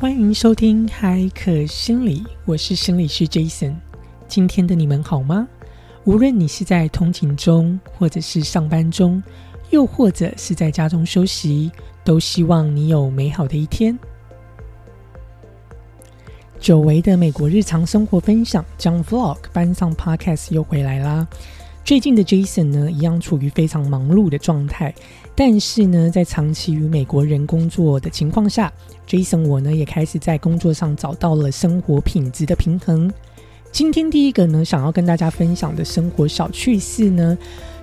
欢迎收听海可心理，我是心理师 Jason。今天的你们好吗？无论你是在通勤中，或者是上班中，又或者是在家中休息，都希望你有美好的一天。久违的美国日常生活分享，将 Vlog 搬上 Podcast 又回来啦。最近的 Jason 呢，一样处于非常忙碌的状态，但是呢，在长期与美国人工作的情况下，Jason 我呢也开始在工作上找到了生活品质的平衡。今天第一个呢，想要跟大家分享的生活小趣事呢，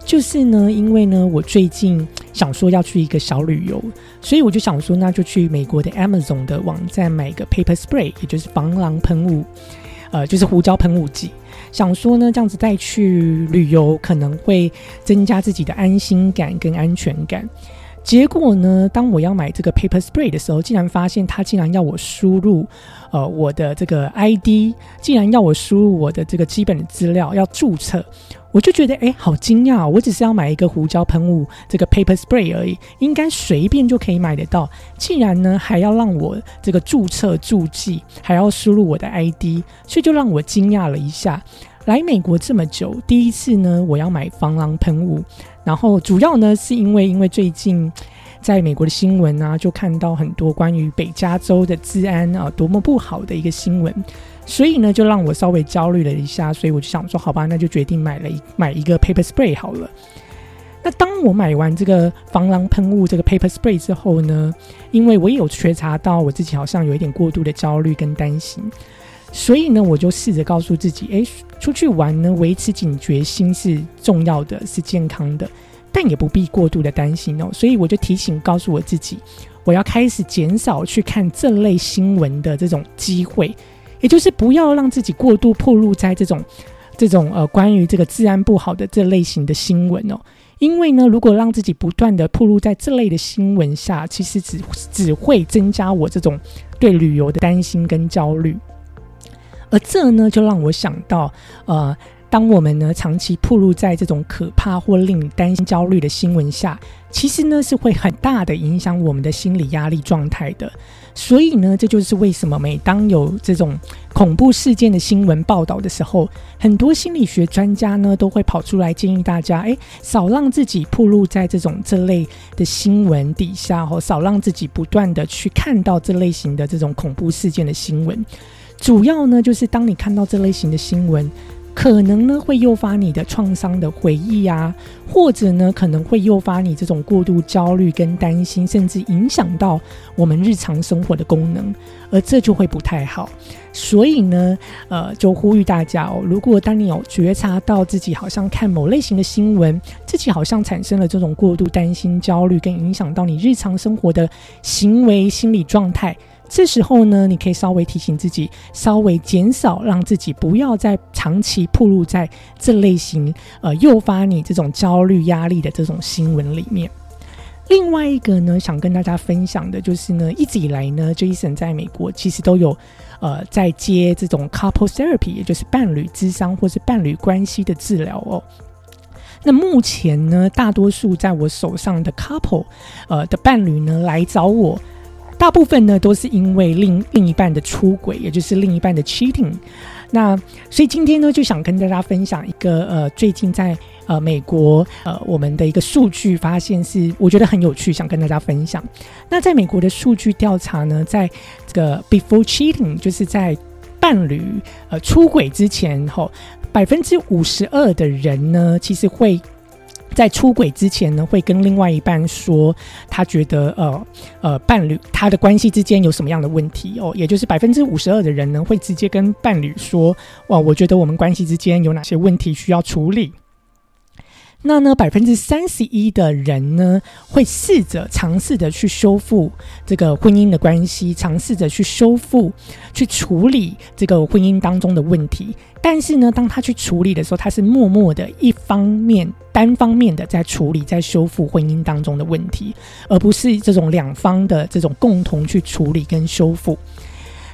就是呢，因为呢，我最近想说要去一个小旅游，所以我就想说，那就去美国的 Amazon 的网站买个 Paper Spray，也就是防狼喷雾，呃，就是胡椒喷雾剂。想说呢，这样子再去旅游可能会增加自己的安心感跟安全感。结果呢，当我要买这个 paper spray 的时候，竟然发现它竟然要我输入呃我的这个 ID，竟然要我输入我的这个基本的资料，要注册。我就觉得哎，好惊讶！我只是要买一个胡椒喷雾，这个 paper spray 而已，应该随便就可以买得到。竟然呢，还要让我这个注册注记，还要输入我的 ID，所以就让我惊讶了一下。来美国这么久，第一次呢，我要买防狼喷雾，然后主要呢是因为因为最近在美国的新闻啊，就看到很多关于北加州的治安啊多么不好的一个新闻。所以呢，就让我稍微焦虑了一下，所以我就想说，好吧，那就决定买了一买一个 paper spray 好了。那当我买完这个防狼喷雾这个 paper spray 之后呢，因为我也有觉察到我自己好像有一点过度的焦虑跟担心，所以呢，我就试着告诉自己，诶，出去玩呢，维持警觉心是重要的，是健康的，但也不必过度的担心哦。所以我就提醒告诉我自己，我要开始减少去看这类新闻的这种机会。也就是不要让自己过度暴露在这种、这种呃关于这个治安不好的这类型的新闻哦，因为呢，如果让自己不断的暴露在这类的新闻下，其实只只会增加我这种对旅游的担心跟焦虑，而这呢，就让我想到呃。当我们呢长期暴露在这种可怕或令你担心、焦虑的新闻下，其实呢是会很大的影响我们的心理压力状态的。所以呢，这就是为什么每当有这种恐怖事件的新闻报道的时候，很多心理学专家呢都会跑出来建议大家：哎，少让自己暴露在这种这类的新闻底下，或少让自己不断的去看到这类型的这种恐怖事件的新闻。主要呢，就是当你看到这类型的新闻。可能呢会诱发你的创伤的回忆啊，或者呢可能会诱发你这种过度焦虑跟担心，甚至影响到我们日常生活的功能，而这就会不太好。所以呢，呃，就呼吁大家哦，如果当你有觉察到自己好像看某类型的新闻，自己好像产生了这种过度担心、焦虑，跟影响到你日常生活的行为、心理状态。这时候呢，你可以稍微提醒自己，稍微减少让自己不要再长期暴露在这类型呃诱发你这种焦虑压力的这种新闻里面。另外一个呢，想跟大家分享的就是呢，一直以来呢，Jason 在美国其实都有呃在接这种 couple therapy，也就是伴侣智商或是伴侣关系的治疗哦。那目前呢，大多数在我手上的 couple 呃的伴侣呢来找我。大部分呢都是因为另另一半的出轨，也就是另一半的 cheating。那所以今天呢就想跟大家分享一个呃最近在呃美国呃我们的一个数据发现是我觉得很有趣，想跟大家分享。那在美国的数据调查呢，在这个 before cheating，就是在伴侣呃出轨之前后，百分之五十二的人呢其实会。在出轨之前呢，会跟另外一半说，他觉得呃呃伴侣他的关系之间有什么样的问题哦，也就是百分之五十二的人呢，会直接跟伴侣说，哇，我觉得我们关系之间有哪些问题需要处理。那呢，百分之三十一的人呢，会试着尝试着去修复这个婚姻的关系，尝试着去修复、去处理这个婚姻当中的问题。但是呢，当他去处理的时候，他是默默的一方面、单方面的在处理、在修复婚姻当中的问题，而不是这种两方的这种共同去处理跟修复。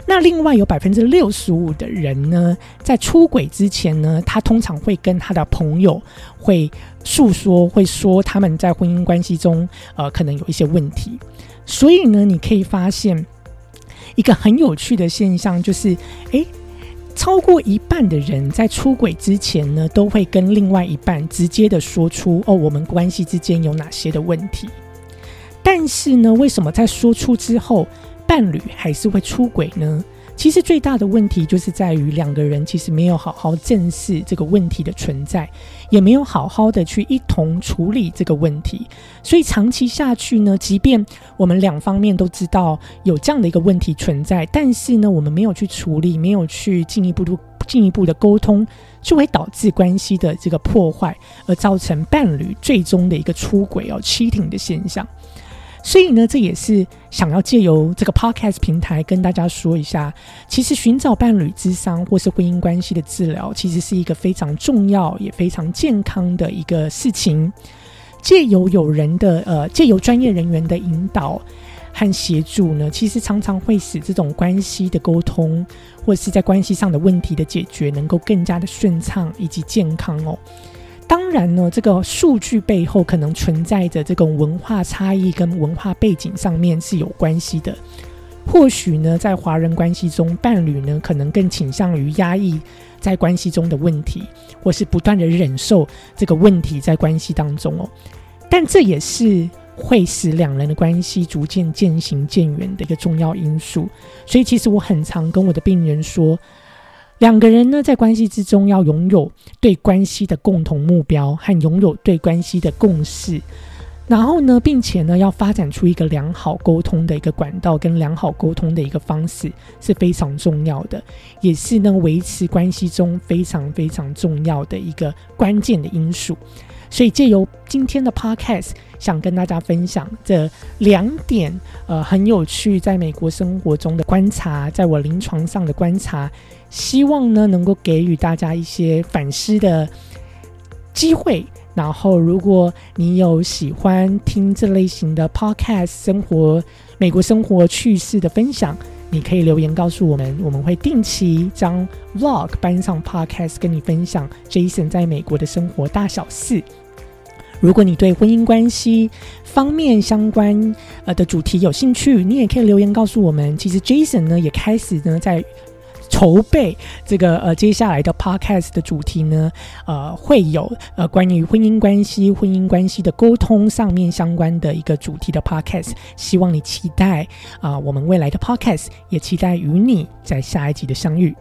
那另外有百分之六十五的人呢，在出轨之前呢，他通常会跟他的朋友会诉说，会说他们在婚姻关系中，呃，可能有一些问题。所以呢，你可以发现，一个很有趣的现象，就是诶，超过一半的人在出轨之前呢，都会跟另外一半直接的说出哦，我们关系之间有哪些的问题。但是呢，为什么在说出之后，伴侣还是会出轨呢？其实最大的问题就是在于两个人其实没有好好正视这个问题的存在，也没有好好的去一同处理这个问题，所以长期下去呢，即便我们两方面都知道有这样的一个问题存在，但是呢，我们没有去处理，没有去进一步的进一步的沟通，就会导致关系的这个破坏，而造成伴侣最终的一个出轨哦，cheating 的现象。所以呢，这也是想要借由这个 podcast 平台跟大家说一下，其实寻找伴侣之商或是婚姻关系的治疗，其实是一个非常重要也非常健康的一个事情。借由有人的呃，借由专业人员的引导和协助呢，其实常常会使这种关系的沟通或者是在关系上的问题的解决，能够更加的顺畅以及健康哦。当然呢，这个数据背后可能存在着这种文化差异跟文化背景上面是有关系的。或许呢，在华人关系中，伴侣呢可能更倾向于压抑在关系中的问题，或是不断的忍受这个问题在关系当中哦。但这也是会使两人的关系逐渐渐行渐远的一个重要因素。所以，其实我很常跟我的病人说。两个人呢，在关系之中要拥有对关系的共同目标和拥有对关系的共识，然后呢，并且呢，要发展出一个良好沟通的一个管道跟良好沟通的一个方式是非常重要的，也是呢维持关系中非常非常重要的一个关键的因素。所以借由今天的 podcast，想跟大家分享这两点，呃，很有趣，在美国生活中的观察，在我临床上的观察，希望呢能够给予大家一些反思的机会。然后，如果你有喜欢听这类型的 podcast，生活美国生活趣事的分享，你可以留言告诉我们，我们会定期将 vlog 搬上 podcast，跟你分享 Jason 在美国的生活大小事。如果你对婚姻关系方面相关呃的主题有兴趣，你也可以留言告诉我们。其实 Jason 呢也开始呢在筹备这个呃接下来的 Podcast 的主题呢，呃会有呃关于婚姻关系、婚姻关系的沟通上面相关的一个主题的 Podcast。希望你期待啊，我们未来的 Podcast，也期待与你在下一集的相遇。